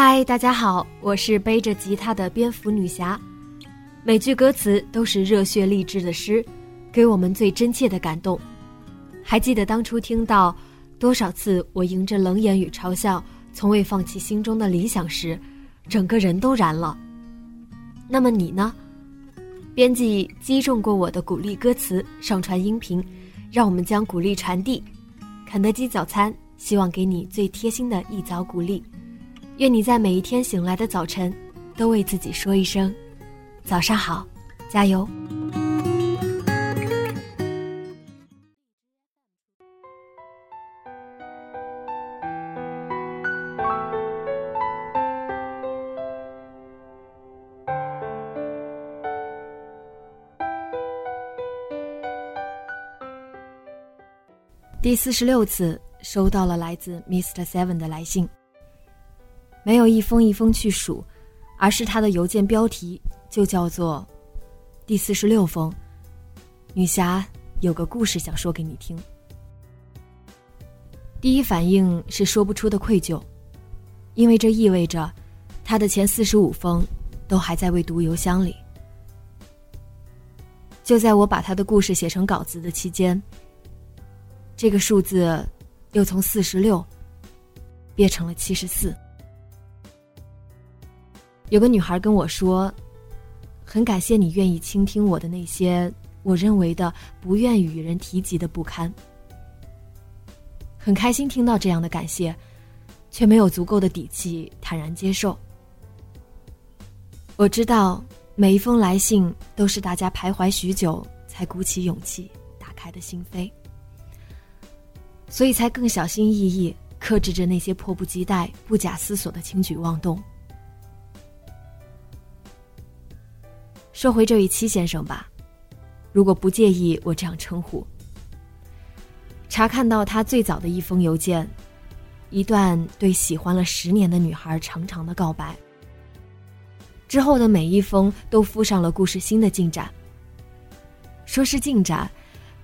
嗨，大家好，我是背着吉他的蝙蝠女侠。每句歌词都是热血励志的诗，给我们最真切的感动。还记得当初听到多少次我迎着冷眼与嘲笑，从未放弃心中的理想时，整个人都燃了。那么你呢？编辑击中过我的鼓励歌词，上传音频，让我们将鼓励传递。肯德基早餐希望给你最贴心的一早鼓励。愿你在每一天醒来的早晨，都为自己说一声“早上好，加油”。第四十六次收到了来自 Mr. Seven 的来信。没有一封一封去数，而是他的邮件标题就叫做“第四十六封”。女侠有个故事想说给你听。第一反应是说不出的愧疚，因为这意味着他的前四十五封都还在未读邮箱里。就在我把他的故事写成稿子的期间，这个数字又从四十六变成了七十四。有个女孩跟我说：“很感谢你愿意倾听我的那些我认为的不愿与人提及的不堪。”很开心听到这样的感谢，却没有足够的底气坦然接受。我知道每一封来信都是大家徘徊许久才鼓起勇气打开的心扉，所以才更小心翼翼克制着那些迫不及待、不假思索的轻举妄动。说回这位戚先生吧，如果不介意我这样称呼。查看到他最早的一封邮件，一段对喜欢了十年的女孩长长的告白。之后的每一封都附上了故事新的进展。说是进展，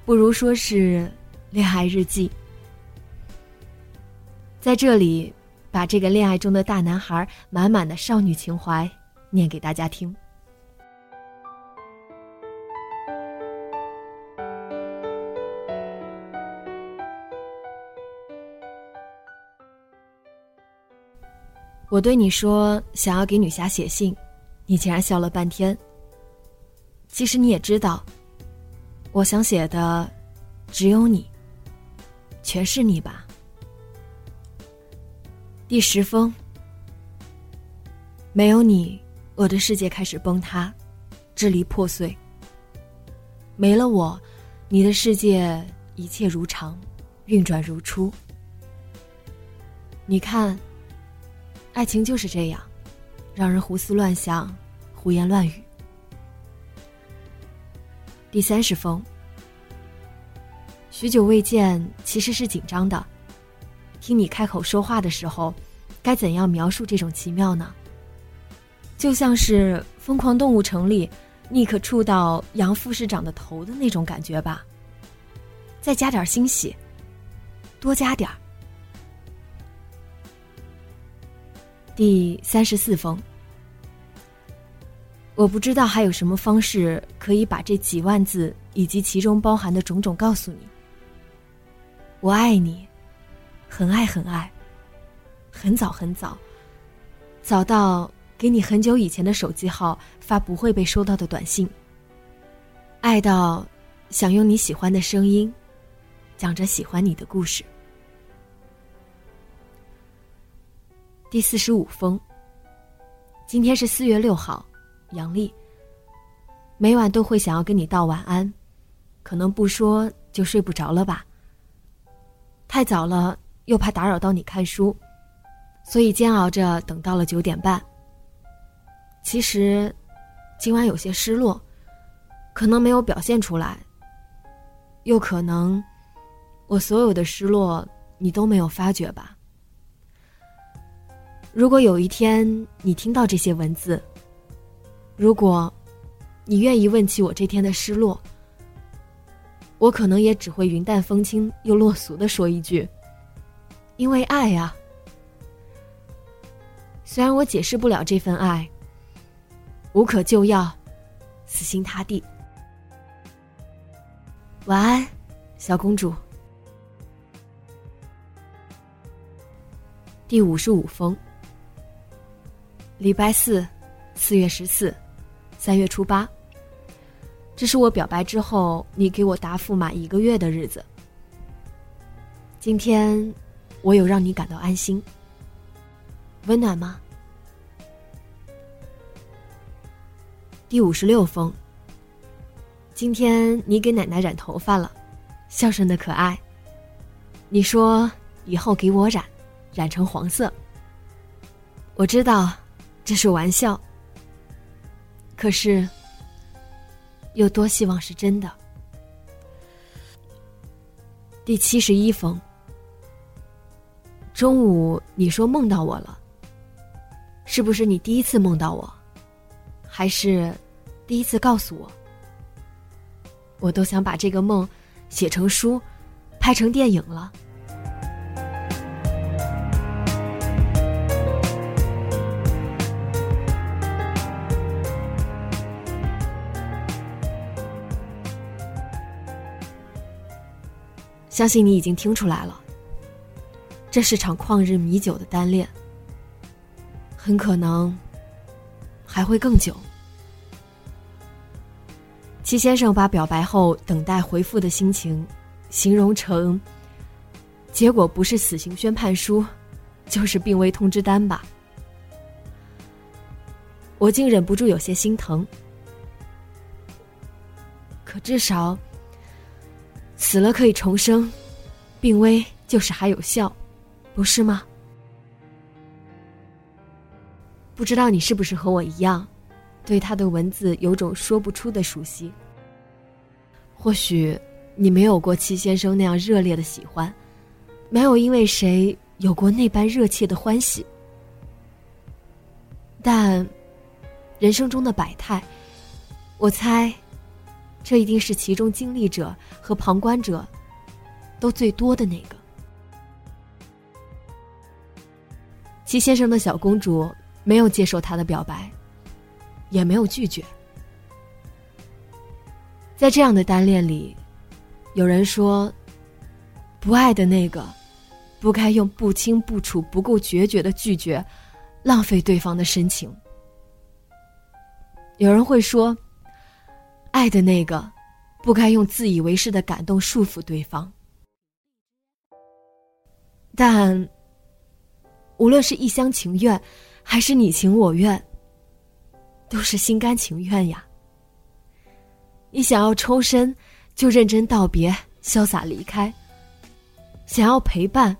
不如说是恋爱日记。在这里，把这个恋爱中的大男孩满满的少女情怀念给大家听。我对你说想要给女侠写信，你竟然笑了半天。其实你也知道，我想写的只有你，全是你吧。第十封，没有你，我的世界开始崩塌，支离破碎。没了我，你的世界一切如常，运转如初。你看。爱情就是这样，让人胡思乱想，胡言乱语。第三十封，许久未见，其实是紧张的。听你开口说话的时候，该怎样描述这种奇妙呢？就像是《疯狂动物城》里尼克触到杨副市长的头的那种感觉吧。再加点欣喜，多加点儿。第三十四封，我不知道还有什么方式可以把这几万字以及其中包含的种种告诉你。我爱你，很爱很爱，很早很早，早到给你很久以前的手机号发不会被收到的短信。爱到想用你喜欢的声音，讲着喜欢你的故事。第四十五封。今天是四月六号，阳历。每晚都会想要跟你道晚安，可能不说就睡不着了吧。太早了，又怕打扰到你看书，所以煎熬着等到了九点半。其实，今晚有些失落，可能没有表现出来，又可能，我所有的失落你都没有发觉吧。如果有一天你听到这些文字，如果，你愿意问起我这天的失落，我可能也只会云淡风轻又落俗的说一句：“因为爱啊。”虽然我解释不了这份爱，无可救药，死心塌地。晚安，小公主。第五十五封。礼拜四，四月十四，三月初八。这是我表白之后你给我答复满一个月的日子。今天，我有让你感到安心、温暖吗？第五十六封。今天你给奶奶染头发了，孝顺的可爱。你说以后给我染，染成黄色。我知道这是玩笑，可是又多希望是真的。第七十一封。中午你说梦到我了，是不是你第一次梦到我，还是第一次告诉我？我都想把这个梦写成书，拍成电影了。相信你已经听出来了。这是场旷日弥久的单恋，很可能还会更久。齐先生把表白后等待回复的心情形容成：结果不是死刑宣判书，就是病危通知单吧。我竟忍不住有些心疼，可至少死了可以重生，病危就是还有效。不是吗？不知道你是不是和我一样，对他的文字有种说不出的熟悉。或许你没有过戚先生那样热烈的喜欢，没有因为谁有过那般热切的欢喜，但人生中的百态，我猜，这一定是其中经历者和旁观者都最多的那个。齐先生的小公主没有接受他的表白，也没有拒绝。在这样的单恋里，有人说，不爱的那个，不该用不清不楚、不够决绝的拒绝，浪费对方的深情。有人会说，爱的那个，不该用自以为是的感动束缚对方。但。无论是一厢情愿，还是你情我愿，都是心甘情愿呀。你想要抽身，就认真道别，潇洒离开；想要陪伴，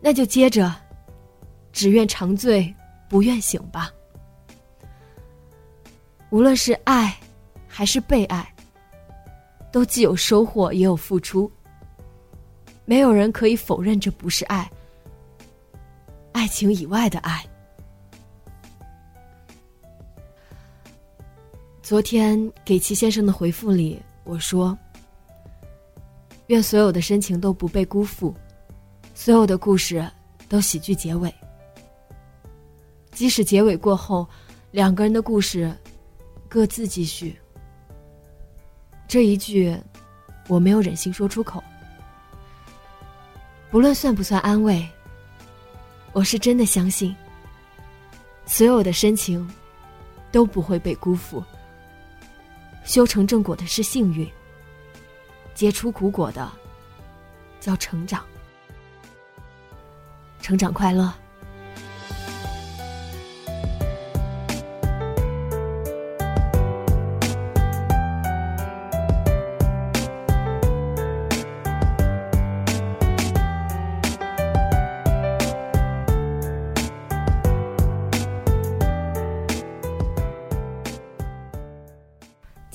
那就接着，只愿长醉，不愿醒吧。无论是爱，还是被爱，都既有收获，也有付出。没有人可以否认这不是爱。爱情以外的爱。昨天给齐先生的回复里，我说：“愿所有的深情都不被辜负，所有的故事都喜剧结尾。即使结尾过后，两个人的故事各自继续。”这一句，我没有忍心说出口。不论算不算安慰。我是真的相信，所有的深情都不会被辜负。修成正果的是幸运，结出苦果的叫成长。成长快乐。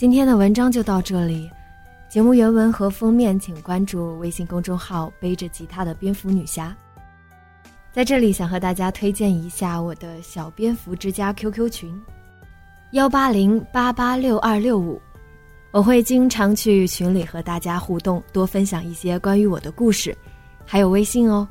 今天的文章就到这里，节目原文和封面请关注微信公众号“背着吉他的蝙蝠女侠”。在这里想和大家推荐一下我的小蝙蝠之家 QQ 群，幺八零八八六二六五，我会经常去群里和大家互动，多分享一些关于我的故事，还有微信哦。